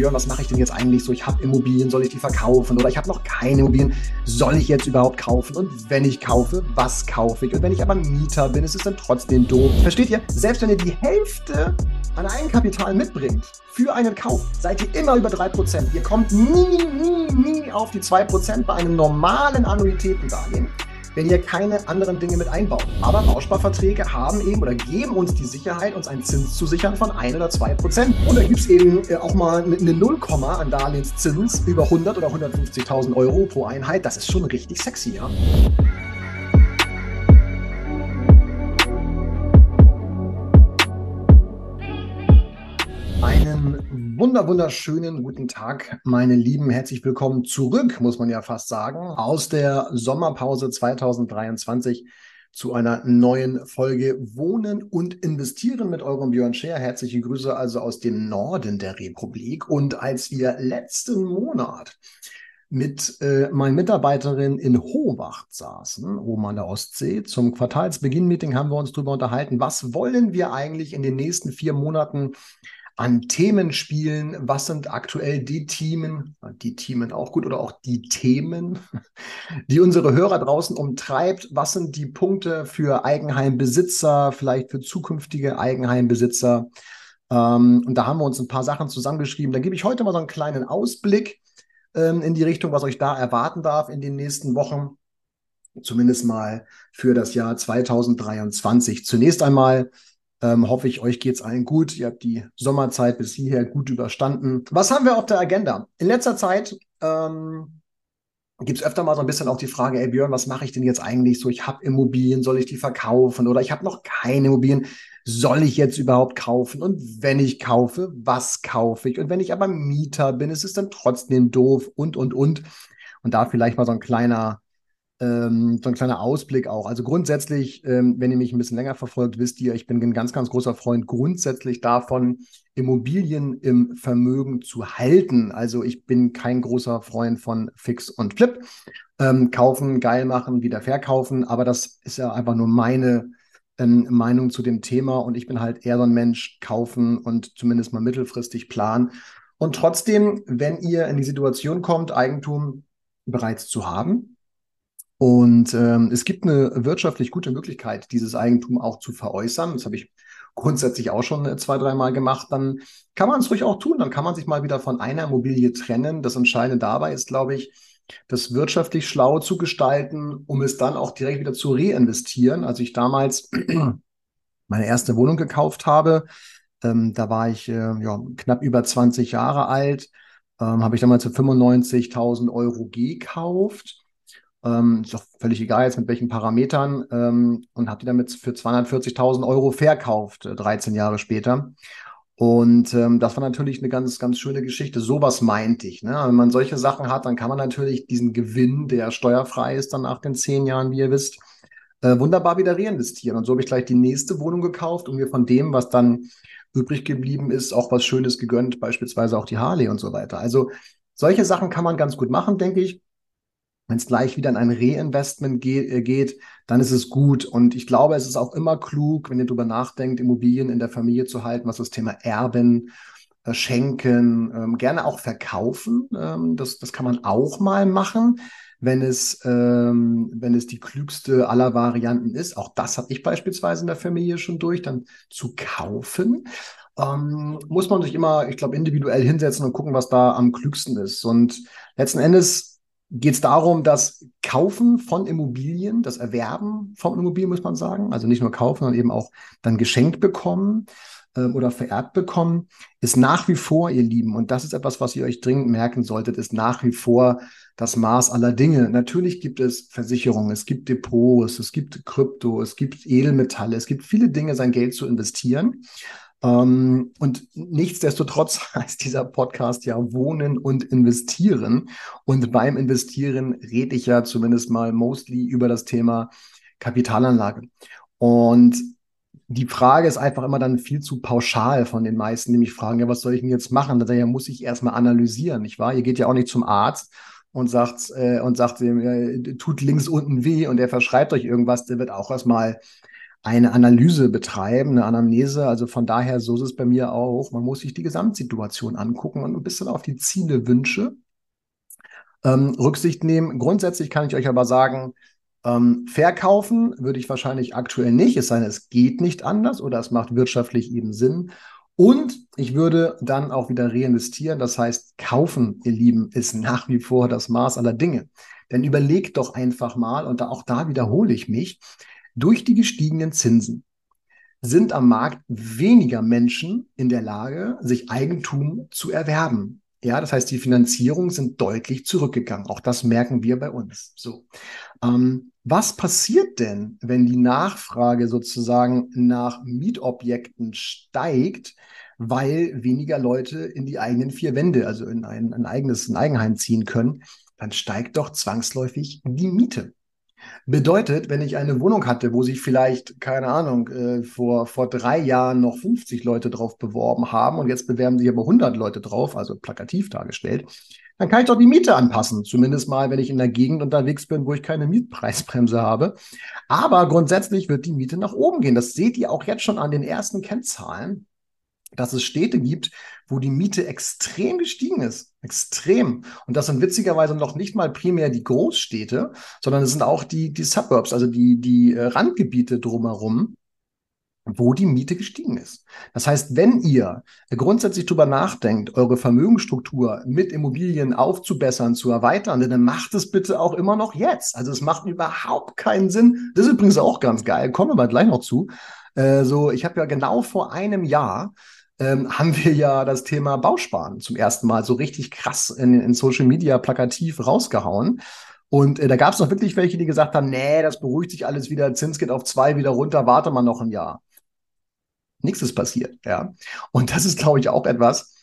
Björn, was mache ich denn jetzt eigentlich so? Ich habe Immobilien, soll ich die verkaufen? Oder ich habe noch keine Immobilien, soll ich jetzt überhaupt kaufen? Und wenn ich kaufe, was kaufe ich? Und wenn ich aber Mieter bin, ist es dann trotzdem doof. Versteht ihr? Selbst wenn ihr die Hälfte an Eigenkapital mitbringt für einen Kauf, seid ihr immer über 3%. Ihr kommt nie, nie, nie auf die 2% bei einem normalen Annuitätendarlehen wenn ihr keine anderen Dinge mit einbaut. Aber Bausparverträge haben eben oder geben uns die Sicherheit, uns einen Zins zu sichern von 1 oder 2 Prozent. Und da gibt es eben äh, auch mal eine Nullkomma an Darlehenszins über 100 oder 150.000 Euro pro Einheit. Das ist schon richtig sexy, ja. Wunder wunderschönen guten Tag, meine Lieben. Herzlich willkommen zurück, muss man ja fast sagen, aus der Sommerpause 2023 zu einer neuen Folge Wohnen und Investieren mit eurem Björn Scher. Herzliche Grüße also aus dem Norden der Republik. Und als wir letzten Monat mit äh, meinen Mitarbeiterinnen in Hohwacht saßen, oben an der Ostsee. Zum Quartalsbeginn-Meeting haben wir uns darüber unterhalten, was wollen wir eigentlich in den nächsten vier Monaten an Themen spielen. Was sind aktuell die Themen, die Themen auch gut oder auch die Themen, die unsere Hörer draußen umtreibt? Was sind die Punkte für Eigenheimbesitzer, vielleicht für zukünftige Eigenheimbesitzer? Ähm, und da haben wir uns ein paar Sachen zusammengeschrieben. Da gebe ich heute mal so einen kleinen Ausblick ähm, in die Richtung, was euch da erwarten darf in den nächsten Wochen. Zumindest mal für das Jahr 2023. Zunächst einmal ähm, hoffe ich, euch geht's allen gut. Ihr habt die Sommerzeit bis hierher gut überstanden. Was haben wir auf der Agenda? In letzter Zeit ähm, gibt es öfter mal so ein bisschen auch die Frage, ey Björn, was mache ich denn jetzt eigentlich so? Ich habe Immobilien, soll ich die verkaufen? Oder ich habe noch keine Immobilien, soll ich jetzt überhaupt kaufen? Und wenn ich kaufe, was kaufe ich? Und wenn ich aber Mieter bin, ist es dann trotzdem doof und, und, und. Und da vielleicht mal so ein kleiner ähm, so ein kleiner Ausblick auch. Also grundsätzlich, ähm, wenn ihr mich ein bisschen länger verfolgt, wisst ihr, ich bin ein ganz, ganz großer Freund grundsätzlich davon, Immobilien im Vermögen zu halten. Also ich bin kein großer Freund von Fix und Flip. Ähm, kaufen, geil machen, wieder verkaufen. Aber das ist ja einfach nur meine ähm, Meinung zu dem Thema. Und ich bin halt eher so ein Mensch, kaufen und zumindest mal mittelfristig planen. Und trotzdem, wenn ihr in die Situation kommt, Eigentum bereits zu haben, und ähm, es gibt eine wirtschaftlich gute Möglichkeit, dieses Eigentum auch zu veräußern. Das habe ich grundsätzlich auch schon äh, zwei, dreimal gemacht. Dann kann man es ruhig auch tun. Dann kann man sich mal wieder von einer Immobilie trennen. Das Entscheidende dabei ist, glaube ich, das wirtschaftlich schlau zu gestalten, um es dann auch direkt wieder zu reinvestieren. Als ich damals meine erste Wohnung gekauft habe, ähm, da war ich äh, ja, knapp über 20 Jahre alt, ähm, habe ich damals für 95.000 Euro gekauft ähm, ist doch völlig egal jetzt mit welchen Parametern, ähm, und habe die damit für 240.000 Euro verkauft, äh, 13 Jahre später. Und ähm, das war natürlich eine ganz, ganz schöne Geschichte. Sowas meinte ich. Ne? Wenn man solche Sachen hat, dann kann man natürlich diesen Gewinn, der steuerfrei ist, dann nach den zehn Jahren, wie ihr wisst, äh, wunderbar wieder reinvestieren. Und so habe ich gleich die nächste Wohnung gekauft und mir von dem, was dann übrig geblieben ist, auch was Schönes gegönnt, beispielsweise auch die Harley und so weiter. Also solche Sachen kann man ganz gut machen, denke ich. Wenn es gleich wieder in ein Reinvestment ge äh, geht, dann ist es gut. Und ich glaube, es ist auch immer klug, wenn ihr darüber nachdenkt, Immobilien in der Familie zu halten, was das Thema Erben, äh, Schenken, ähm, gerne auch verkaufen. Ähm, das, das kann man auch mal machen, wenn es, ähm, wenn es die klügste aller Varianten ist. Auch das habe ich beispielsweise in der Familie schon durch, dann zu kaufen. Ähm, muss man sich immer, ich glaube, individuell hinsetzen und gucken, was da am klügsten ist. Und letzten Endes geht es darum, das Kaufen von Immobilien, das Erwerben von Immobilien, muss man sagen, also nicht nur kaufen, sondern eben auch dann geschenkt bekommen äh, oder vererbt bekommen, ist nach wie vor, ihr Lieben, und das ist etwas, was ihr euch dringend merken solltet, ist nach wie vor das Maß aller Dinge. Natürlich gibt es Versicherungen, es gibt Depots, es gibt Krypto, es gibt Edelmetalle, es gibt viele Dinge, sein Geld zu investieren. Ähm, und nichtsdestotrotz heißt dieser Podcast ja Wohnen und Investieren. Und beim Investieren rede ich ja zumindest mal mostly über das Thema Kapitalanlage. Und die Frage ist einfach immer dann viel zu pauschal von den meisten, mich fragen, ja, was soll ich denn jetzt machen? Da muss ich erstmal analysieren, nicht wahr? Ihr geht ja auch nicht zum Arzt und sagt, äh, und sagt, äh, tut links unten weh und er verschreibt euch irgendwas, der wird auch erstmal eine Analyse betreiben, eine Anamnese. Also von daher, so ist es bei mir auch. Man muss sich die Gesamtsituation angucken und ein bisschen auf die Ziele, Wünsche ähm, Rücksicht nehmen. Grundsätzlich kann ich euch aber sagen, ähm, verkaufen würde ich wahrscheinlich aktuell nicht, es sei denn, es geht nicht anders oder es macht wirtschaftlich eben Sinn. Und ich würde dann auch wieder reinvestieren. Das heißt, kaufen, ihr Lieben, ist nach wie vor das Maß aller Dinge. Denn überlegt doch einfach mal, und auch da wiederhole ich mich, durch die gestiegenen Zinsen sind am Markt weniger Menschen in der Lage, sich Eigentum zu erwerben. Ja, das heißt, die Finanzierungen sind deutlich zurückgegangen. Auch das merken wir bei uns. So. Ähm, was passiert denn, wenn die Nachfrage sozusagen nach Mietobjekten steigt, weil weniger Leute in die eigenen vier Wände, also in ein, ein eigenes ein Eigenheim ziehen können? Dann steigt doch zwangsläufig die Miete. Bedeutet, wenn ich eine Wohnung hatte, wo sich vielleicht, keine Ahnung, äh, vor, vor drei Jahren noch 50 Leute drauf beworben haben und jetzt bewerben sich aber 100 Leute drauf, also plakativ dargestellt, dann kann ich doch die Miete anpassen. Zumindest mal, wenn ich in der Gegend unterwegs bin, wo ich keine Mietpreisbremse habe. Aber grundsätzlich wird die Miete nach oben gehen. Das seht ihr auch jetzt schon an den ersten Kennzahlen dass es Städte gibt, wo die Miete extrem gestiegen ist. Extrem. Und das sind witzigerweise noch nicht mal primär die Großstädte, sondern es sind auch die, die Suburbs, also die, die äh, Randgebiete drumherum, wo die Miete gestiegen ist. Das heißt, wenn ihr grundsätzlich darüber nachdenkt, eure Vermögensstruktur mit Immobilien aufzubessern, zu erweitern, dann macht es bitte auch immer noch jetzt. Also es macht überhaupt keinen Sinn. Das ist übrigens auch ganz geil, kommen wir mal gleich noch zu. Äh, so, ich habe ja genau vor einem Jahr ähm, haben wir ja das Thema Bausparen zum ersten Mal so richtig krass in, in Social Media plakativ rausgehauen. Und äh, da gab es noch wirklich welche, die gesagt haben, nee, das beruhigt sich alles wieder, Zins geht auf zwei wieder runter, warte mal noch ein Jahr. Nichts ist passiert, ja. Und das ist, glaube ich, auch etwas,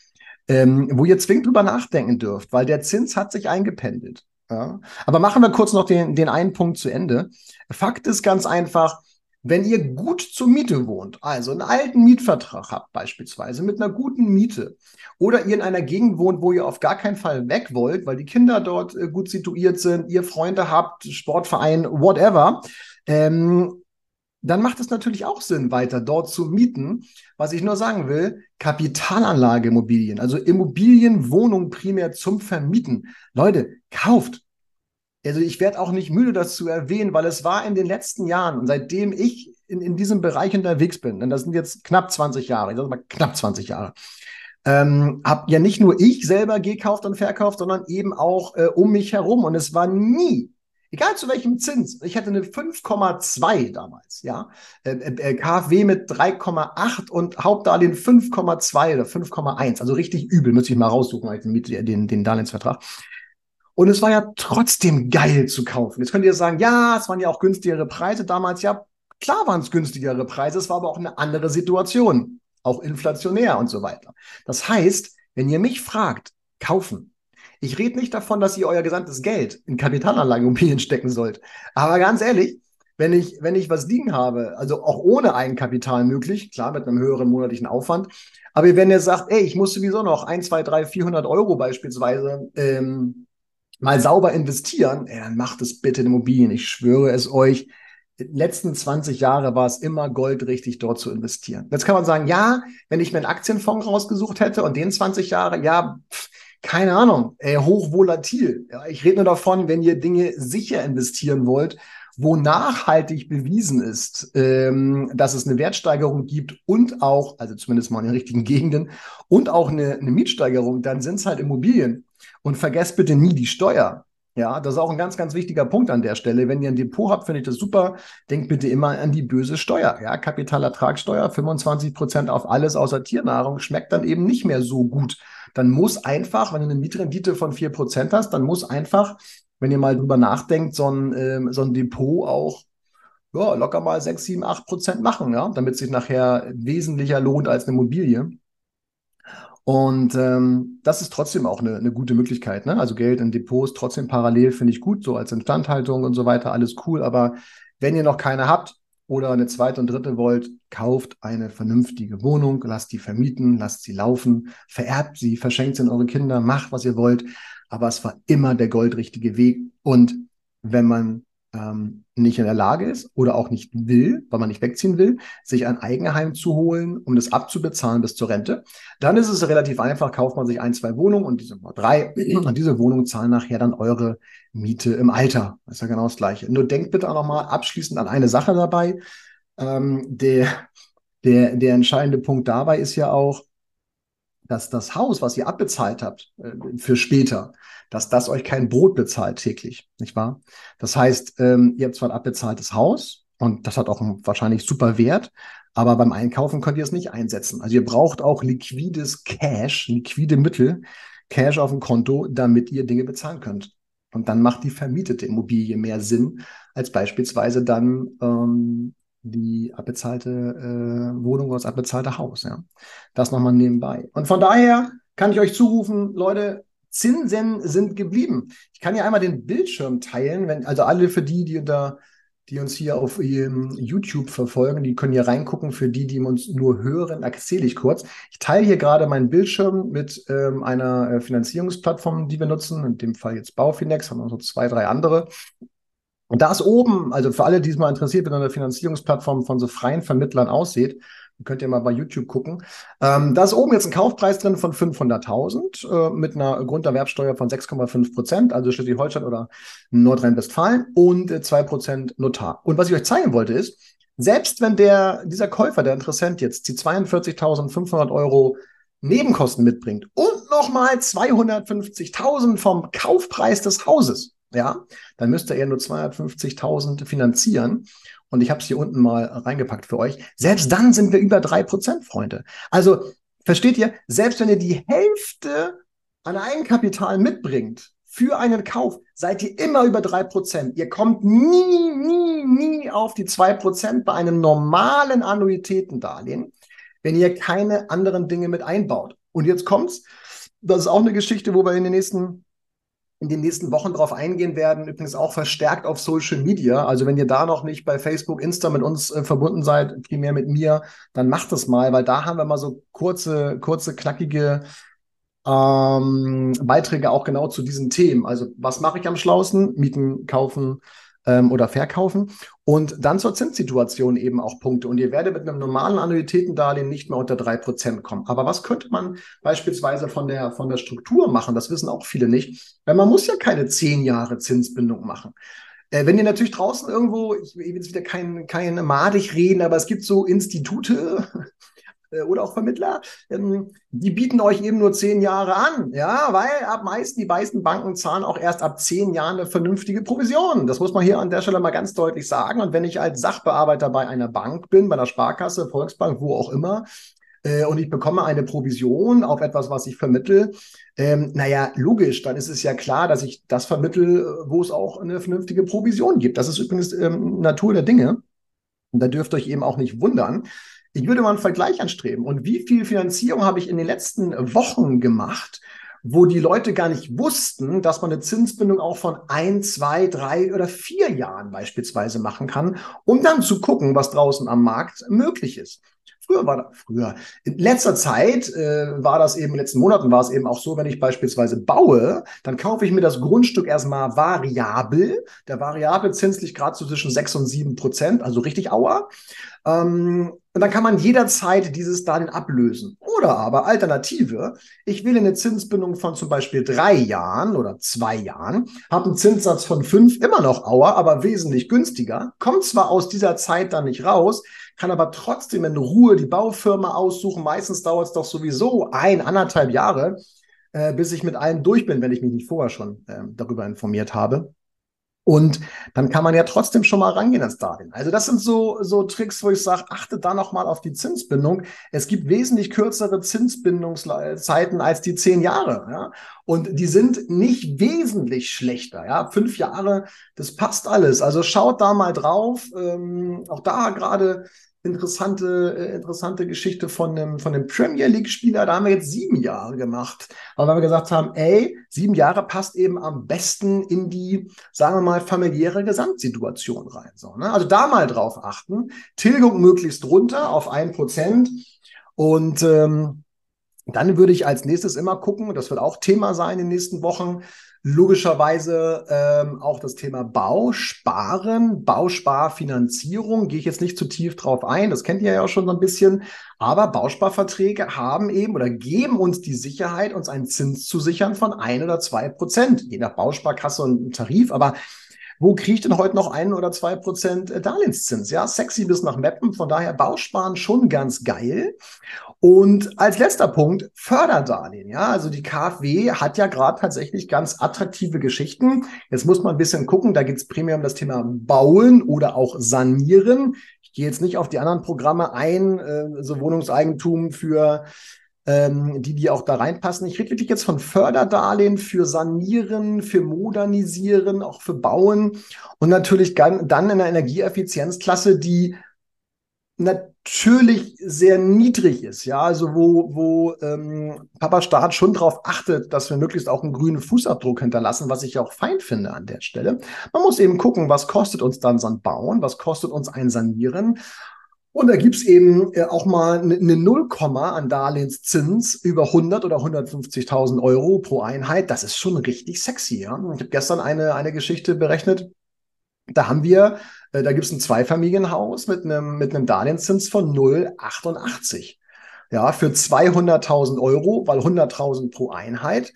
ähm, wo ihr zwingend drüber nachdenken dürft, weil der Zins hat sich eingependelt. Ja? Aber machen wir kurz noch den, den einen Punkt zu Ende. Fakt ist ganz einfach, wenn ihr gut zur Miete wohnt, also einen alten Mietvertrag habt beispielsweise mit einer guten Miete oder ihr in einer Gegend wohnt, wo ihr auf gar keinen Fall weg wollt, weil die Kinder dort äh, gut situiert sind, ihr Freunde habt, Sportverein, whatever, ähm, dann macht es natürlich auch Sinn, weiter dort zu mieten. Was ich nur sagen will, Kapitalanlageimmobilien, also Immobilienwohnungen primär zum Vermieten. Leute, kauft, also ich werde auch nicht müde, das zu erwähnen, weil es war in den letzten Jahren, seitdem ich in, in diesem Bereich unterwegs bin, denn das sind jetzt knapp 20 Jahre, ich sage mal knapp 20 Jahre, ähm, habe ja nicht nur ich selber gekauft und verkauft, sondern eben auch äh, um mich herum. Und es war nie, egal zu welchem Zins, ich hatte eine 5,2 damals, ja, äh, äh, KfW mit 3,8 und Hauptdarlehen 5,2 oder 5,1, also richtig übel, müsste ich mal raussuchen, den, den Darlehensvertrag. Und es war ja trotzdem geil zu kaufen. Jetzt könnt ihr sagen, ja, es waren ja auch günstigere Preise damals. Ja, klar waren es günstigere Preise. Es war aber auch eine andere Situation. Auch inflationär und so weiter. Das heißt, wenn ihr mich fragt, kaufen. Ich rede nicht davon, dass ihr euer gesamtes Geld in Kapitalanlageimmobilien stecken sollt. Aber ganz ehrlich, wenn ich, wenn ich was liegen habe, also auch ohne Eigenkapital möglich, klar, mit einem höheren monatlichen Aufwand, aber wenn ihr sagt, ey, ich muss sowieso noch 1, 2, 3, 400 Euro beispielsweise ähm, mal sauber investieren, ey, dann macht es bitte in Immobilien. Ich schwöre es euch. Die letzten 20 Jahre war es immer goldrichtig, dort zu investieren. Jetzt kann man sagen, ja, wenn ich mir einen Aktienfonds rausgesucht hätte und den 20 Jahre, ja, pff, keine Ahnung, ey, hochvolatil. Ja, ich rede nur davon, wenn ihr Dinge sicher investieren wollt, wo nachhaltig bewiesen ist, ähm, dass es eine Wertsteigerung gibt und auch, also zumindest mal in den richtigen Gegenden, und auch eine, eine Mietsteigerung, dann sind es halt Immobilien. Und vergesst bitte nie die Steuer. Ja, das ist auch ein ganz, ganz wichtiger Punkt an der Stelle. Wenn ihr ein Depot habt, finde ich das super. Denkt bitte immer an die böse Steuer. Ja, Kapitalertragssteuer, 25 Prozent auf alles außer Tiernahrung, schmeckt dann eben nicht mehr so gut. Dann muss einfach, wenn du eine Mietrendite von 4 Prozent hast, dann muss einfach, wenn ihr mal drüber nachdenkt, so ein, ähm, so ein Depot auch ja, locker mal 6, 7, 8 Prozent machen, ja, damit sich nachher wesentlicher lohnt als eine Immobilie. Und ähm, das ist trotzdem auch eine, eine gute Möglichkeit. Ne? Also Geld in Depots trotzdem parallel finde ich gut, so als Instandhaltung und so weiter, alles cool. Aber wenn ihr noch keine habt oder eine zweite und dritte wollt, kauft eine vernünftige Wohnung, lasst die vermieten, lasst sie laufen, vererbt sie, verschenkt sie an eure Kinder, macht, was ihr wollt. Aber es war immer der goldrichtige Weg. Und wenn man ähm, nicht in der Lage ist oder auch nicht will, weil man nicht wegziehen will, sich ein Eigenheim zu holen, um das abzubezahlen bis zur Rente, dann ist es relativ einfach, kauft man sich ein, zwei Wohnungen und diese drei und diese Wohnungen zahlen nachher dann eure Miete im Alter. Das ist ja genau das Gleiche. Nur denkt bitte auch nochmal abschließend an eine Sache dabei. Ähm, der, der, der entscheidende Punkt dabei ist ja auch, dass das Haus, was ihr abbezahlt habt äh, für später, dass das euch kein Brot bezahlt täglich, nicht wahr? Das heißt, ähm, ihr habt zwar ein abbezahltes Haus und das hat auch einen wahrscheinlich super Wert, aber beim Einkaufen könnt ihr es nicht einsetzen. Also ihr braucht auch liquides Cash, liquide Mittel, Cash auf dem Konto, damit ihr Dinge bezahlen könnt. Und dann macht die vermietete Immobilie mehr Sinn als beispielsweise dann ähm, die abbezahlte äh, Wohnung oder das abbezahlte Haus. Ja. Das nochmal nebenbei. Und von daher kann ich euch zurufen, Leute, Zinsen sind geblieben. Ich kann ja einmal den Bildschirm teilen, wenn, also alle für die, die unter die uns hier auf YouTube verfolgen, die können hier reingucken. Für die, die uns nur hören, erzähle ich kurz. Ich teile hier gerade meinen Bildschirm mit ähm, einer äh, Finanzierungsplattform, die wir nutzen, in dem Fall jetzt Baufinex, haben wir noch so zwei, drei andere. Und da ist oben, also für alle, die es mal interessiert, wie eine Finanzierungsplattform von so freien Vermittlern aussieht, könnt ihr mal bei YouTube gucken. Ähm, da ist oben jetzt ein Kaufpreis drin von 500.000 äh, mit einer Grunderwerbsteuer von 6,5 Prozent, also Schleswig-Holstein oder Nordrhein-Westfalen und äh, 2 Prozent Notar. Und was ich euch zeigen wollte ist, selbst wenn der, dieser Käufer, der Interessent jetzt die 42.500 Euro Nebenkosten mitbringt und nochmal 250.000 vom Kaufpreis des Hauses, ja, dann müsste er nur 250.000 finanzieren. Und ich habe es hier unten mal reingepackt für euch. Selbst dann sind wir über drei Prozent, Freunde. Also versteht ihr, selbst wenn ihr die Hälfte an Eigenkapital mitbringt für einen Kauf, seid ihr immer über drei Prozent. Ihr kommt nie, nie, nie auf die zwei Prozent bei einem normalen Annuitätendarlehen, wenn ihr keine anderen Dinge mit einbaut. Und jetzt kommt's. Das ist auch eine Geschichte, wo wir in den nächsten in den nächsten Wochen darauf eingehen werden, übrigens auch verstärkt auf Social Media. Also wenn ihr da noch nicht bei Facebook, Insta mit uns äh, verbunden seid, primär mit mir, dann macht es mal, weil da haben wir mal so kurze, kurze, knackige ähm, Beiträge auch genau zu diesen Themen. Also was mache ich am schlausten? Mieten, kaufen, ähm, oder verkaufen. Und dann zur Zinssituation eben auch Punkte. Und ihr werdet mit einem normalen Annuitätendarlehen nicht mehr unter drei Prozent kommen. Aber was könnte man beispielsweise von der, von der Struktur machen? Das wissen auch viele nicht. Weil man muss ja keine zehn Jahre Zinsbindung machen. Äh, wenn ihr natürlich draußen irgendwo, ich will jetzt wieder kein, kein madig reden, aber es gibt so Institute, oder auch Vermittler, ähm, die bieten euch eben nur zehn Jahre an, ja, weil ab meisten, die meisten Banken zahlen auch erst ab zehn Jahren eine vernünftige Provision. Das muss man hier an der Stelle mal ganz deutlich sagen. Und wenn ich als Sachbearbeiter bei einer Bank bin, bei einer Sparkasse, Volksbank, wo auch immer, äh, und ich bekomme eine Provision auf etwas, was ich vermittel, ähm, naja, logisch, dann ist es ja klar, dass ich das vermittel, wo es auch eine vernünftige Provision gibt. Das ist übrigens ähm, Natur der Dinge. Und da dürft ihr euch eben auch nicht wundern, ich würde mal einen Vergleich anstreben. Und wie viel Finanzierung habe ich in den letzten Wochen gemacht, wo die Leute gar nicht wussten, dass man eine Zinsbindung auch von ein, zwei, drei oder vier Jahren beispielsweise machen kann, um dann zu gucken, was draußen am Markt möglich ist. Früher war das, früher, in letzter Zeit äh, war das eben, in den letzten Monaten war es eben auch so, wenn ich beispielsweise baue, dann kaufe ich mir das Grundstück erstmal variabel. Der variable Zins liegt gerade so zwischen sechs und sieben Prozent, also richtig Auer. Ähm, und dann kann man jederzeit dieses Darlehen ablösen. Oder aber Alternative, ich will eine Zinsbindung von zum Beispiel drei Jahren oder zwei Jahren, habe einen Zinssatz von fünf, immer noch Auer, aber wesentlich günstiger, kommt zwar aus dieser Zeit dann nicht raus, kann aber trotzdem in Ruhe die Baufirma aussuchen. Meistens dauert es doch sowieso ein, anderthalb Jahre, äh, bis ich mit allem durch bin, wenn ich mich nicht vorher schon äh, darüber informiert habe. Und dann kann man ja trotzdem schon mal rangehen ans Darlehen. Also das sind so, so Tricks, wo ich sage, achte da noch mal auf die Zinsbindung. Es gibt wesentlich kürzere Zinsbindungszeiten als die zehn Jahre. Ja? Und die sind nicht wesentlich schlechter. Ja? Fünf Jahre, das passt alles. Also schaut da mal drauf. Ähm, auch da gerade interessante, äh, interessante Geschichte von einem, von einem Premier League-Spieler. Da haben wir jetzt sieben Jahre gemacht. Aber weil wir gesagt haben, ey, sieben Jahre passt eben am besten in die, sagen wir mal, familiäre Gesamtsituation rein. So, ne? Also da mal drauf achten. Tilgung möglichst runter auf ein Prozent. Und ähm, Dann würde ich als nächstes immer gucken, das wird auch Thema sein in den nächsten Wochen, logischerweise ähm, auch das Thema Bausparen, Bausparfinanzierung. Gehe ich jetzt nicht zu tief drauf ein, das kennt ihr ja auch schon so ein bisschen. Aber Bausparverträge haben eben oder geben uns die Sicherheit, uns einen Zins zu sichern von ein oder zwei Prozent, je nach Bausparkasse und Tarif. Aber wo kriege ich denn heute noch ein oder zwei Prozent äh, Darlehenszins? Ja, sexy bis nach Meppen. Von daher Bausparen schon ganz geil. Und als letzter Punkt Förderdarlehen. Ja, also die KfW hat ja gerade tatsächlich ganz attraktive Geschichten. Jetzt muss man ein bisschen gucken. Da geht es primär um das Thema Bauen oder auch Sanieren. Ich gehe jetzt nicht auf die anderen Programme ein, äh, so Wohnungseigentum für ähm, die, die auch da reinpassen. Ich rede wirklich jetzt von Förderdarlehen für Sanieren, für Modernisieren, auch für Bauen und natürlich dann in der Energieeffizienzklasse, die natürlich sehr niedrig ist, ja, also wo, wo ähm, Papa Staat schon darauf achtet, dass wir möglichst auch einen grünen Fußabdruck hinterlassen, was ich auch fein finde an der Stelle. Man muss eben gucken, was kostet uns dann so ein Bauen, was kostet uns ein Sanieren und da gibt's eben äh, auch mal eine ne Nullkomma an Darlehenszins über 100 oder 150.000 Euro pro Einheit. Das ist schon richtig sexy. Ja? Ich habe gestern eine, eine Geschichte berechnet. Da haben wir, äh, da gibt's ein Zweifamilienhaus mit einem, mit einem Darlehenszins von 0,88. Ja, für 200.000 Euro, weil 100.000 pro Einheit.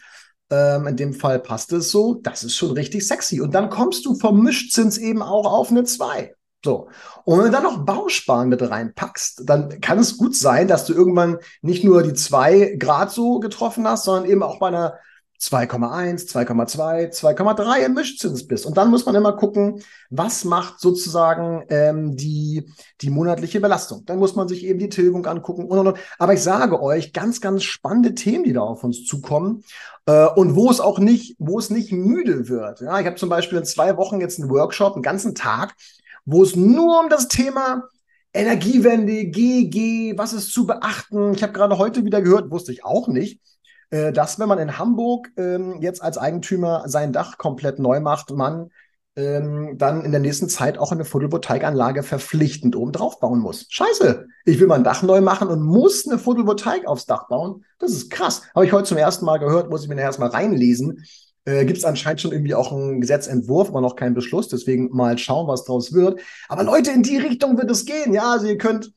Ähm, in dem Fall passt es so. Das ist schon richtig sexy. Und dann kommst du vom Mischzins eben auch auf eine 2. So. Und wenn du dann noch Bausparen mit reinpackst, dann kann es gut sein, dass du irgendwann nicht nur die zwei Grad so getroffen hast, sondern eben auch bei einer 2,1, 2,2, 2,3 im Mischzins bist. Und dann muss man immer gucken, was macht sozusagen ähm, die, die monatliche Belastung. Dann muss man sich eben die Tilgung angucken und, und, und. Aber ich sage euch, ganz, ganz spannende Themen, die da auf uns zukommen äh, und wo es auch nicht, wo es nicht müde wird. Ja, ich habe zum Beispiel in zwei Wochen jetzt einen Workshop, einen ganzen Tag wo es nur um das Thema Energiewende, GG, was ist zu beachten. Ich habe gerade heute wieder gehört, wusste ich auch nicht, dass wenn man in Hamburg ähm, jetzt als Eigentümer sein Dach komplett neu macht, man ähm, dann in der nächsten Zeit auch eine Photovoltaikanlage verpflichtend oben drauf bauen muss. Scheiße, ich will mein Dach neu machen und muss eine Photovoltaik aufs Dach bauen. Das ist krass. Habe ich heute zum ersten Mal gehört, muss ich mir erstmal reinlesen äh, gibt es anscheinend schon irgendwie auch einen Gesetzentwurf, aber noch keinen Beschluss. Deswegen mal schauen, was draus wird. Aber Leute, in die Richtung wird es gehen. Ja, also ihr könnt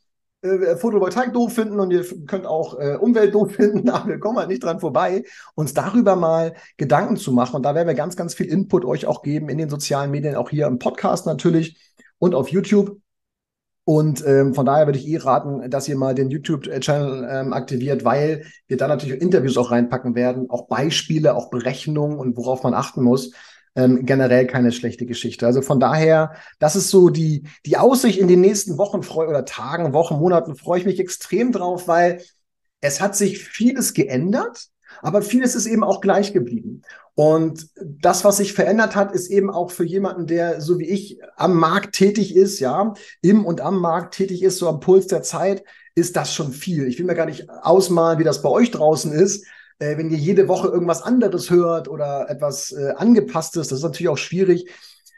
äh, Photovoltaik doof finden und ihr könnt auch äh, Umwelt doof finden, aber wir kommen halt nicht dran vorbei, uns darüber mal Gedanken zu machen. Und da werden wir ganz, ganz viel Input euch auch geben in den sozialen Medien, auch hier im Podcast natürlich und auf YouTube. Und ähm, von daher würde ich eh raten, dass ihr mal den YouTube-Channel ähm, aktiviert, weil wir da natürlich Interviews auch reinpacken werden, auch Beispiele, auch Berechnungen und worauf man achten muss. Ähm, generell keine schlechte Geschichte. Also von daher, das ist so die, die Aussicht in den nächsten Wochen freu oder Tagen, Wochen, Monaten freue ich mich extrem drauf, weil es hat sich vieles geändert, aber vieles ist eben auch gleich geblieben. Und das, was sich verändert hat, ist eben auch für jemanden, der so wie ich am Markt tätig ist, ja, im und am Markt tätig ist, so am Puls der Zeit, ist das schon viel. Ich will mir gar nicht ausmalen, wie das bei euch draußen ist. Äh, wenn ihr jede Woche irgendwas anderes hört oder etwas äh, angepasstes, das ist natürlich auch schwierig.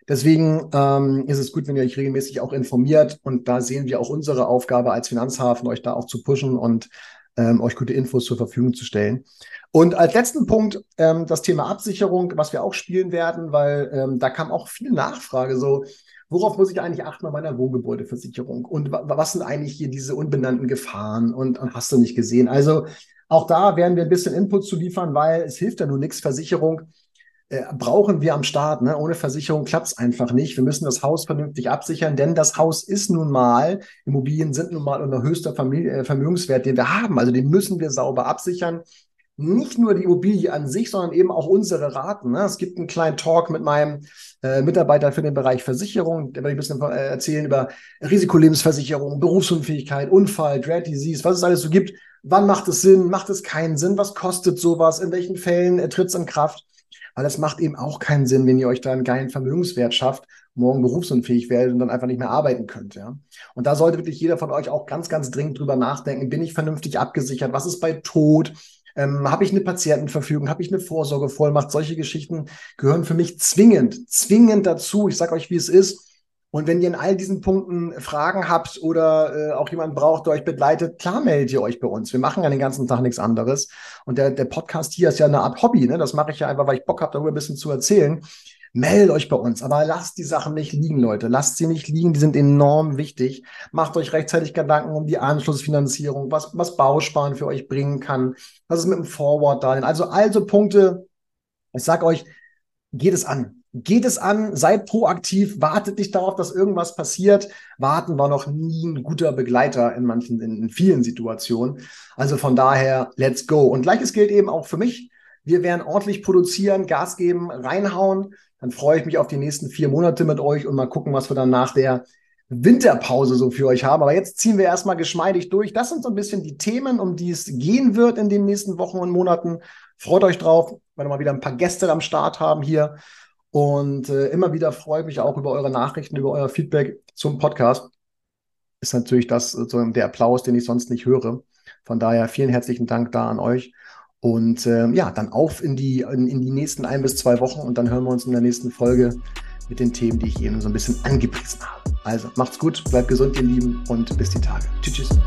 Deswegen ähm, ist es gut, wenn ihr euch regelmäßig auch informiert. Und da sehen wir auch unsere Aufgabe als Finanzhafen, euch da auch zu pushen und ähm, euch gute Infos zur Verfügung zu stellen. Und als letzten Punkt ähm, das Thema Absicherung, was wir auch spielen werden, weil ähm, da kam auch viel Nachfrage so, worauf muss ich eigentlich achten bei meiner Wohngebäudeversicherung? Und was sind eigentlich hier diese unbenannten Gefahren? Und, und hast du nicht gesehen? Also auch da werden wir ein bisschen Input zu liefern, weil es hilft ja nur nichts. Versicherung äh, brauchen wir am Start. Ne? Ohne Versicherung klappt es einfach nicht. Wir müssen das Haus vernünftig absichern, denn das Haus ist nun mal, Immobilien sind nun mal unser höchster Familie, äh, Vermögenswert, den wir haben. Also den müssen wir sauber absichern nicht nur die Immobilie an sich, sondern eben auch unsere Raten. Ne? Es gibt einen kleinen Talk mit meinem äh, Mitarbeiter für den Bereich Versicherung, der wird ein bisschen äh, erzählen über Risikolebensversicherung, Berufsunfähigkeit, Unfall, Dread Disease, was es alles so gibt. Wann macht es Sinn? Macht es keinen Sinn? Was kostet sowas? In welchen Fällen tritt es in Kraft? Weil es macht eben auch keinen Sinn, wenn ihr euch da einen geilen Vermögenswert schafft, morgen berufsunfähig werdet und dann einfach nicht mehr arbeiten könnt. Ja? Und da sollte wirklich jeder von euch auch ganz, ganz dringend drüber nachdenken. Bin ich vernünftig abgesichert? Was ist bei Tod? Ähm, habe ich eine Patientenverfügung? Habe ich eine Vorsorgevollmacht? Solche Geschichten gehören für mich zwingend, zwingend dazu. Ich sage euch, wie es ist. Und wenn ihr in all diesen Punkten Fragen habt oder äh, auch jemand braucht, der euch begleitet, klar meldet ihr euch bei uns. Wir machen ja den ganzen Tag nichts anderes. Und der, der Podcast hier ist ja eine Art Hobby. Ne? Das mache ich ja einfach, weil ich Bock habe, darüber ein bisschen zu erzählen. Meldet euch bei uns, aber lasst die Sachen nicht liegen, Leute. Lasst sie nicht liegen, die sind enorm wichtig. Macht euch rechtzeitig Gedanken um die Anschlussfinanzierung, was, was Bausparen für euch bringen kann, was ist mit dem Forward da. Also, also Punkte, ich sag euch, geht es an. Geht es an, seid proaktiv, wartet nicht darauf, dass irgendwas passiert. Warten war noch nie ein guter Begleiter in manchen, in, in vielen Situationen. Also von daher, let's go. Und gleiches gilt eben auch für mich. Wir werden ordentlich produzieren, Gas geben, reinhauen. Dann freue ich mich auf die nächsten vier Monate mit euch und mal gucken, was wir dann nach der Winterpause so für euch haben. Aber jetzt ziehen wir erstmal geschmeidig durch. Das sind so ein bisschen die Themen, um die es gehen wird in den nächsten Wochen und Monaten. Freut euch drauf, wenn wir mal wieder ein paar Gäste am Start haben hier. Und äh, immer wieder freue ich mich auch über eure Nachrichten, über euer Feedback zum Podcast. Ist natürlich das so der Applaus, den ich sonst nicht höre. Von daher vielen herzlichen Dank da an euch. Und äh, ja, dann auf in die, in, in die nächsten ein bis zwei Wochen und dann hören wir uns in der nächsten Folge mit den Themen, die ich eben so ein bisschen angepriesen habe. Also macht's gut, bleibt gesund, ihr Lieben, und bis die Tage. Tschüss. tschüss.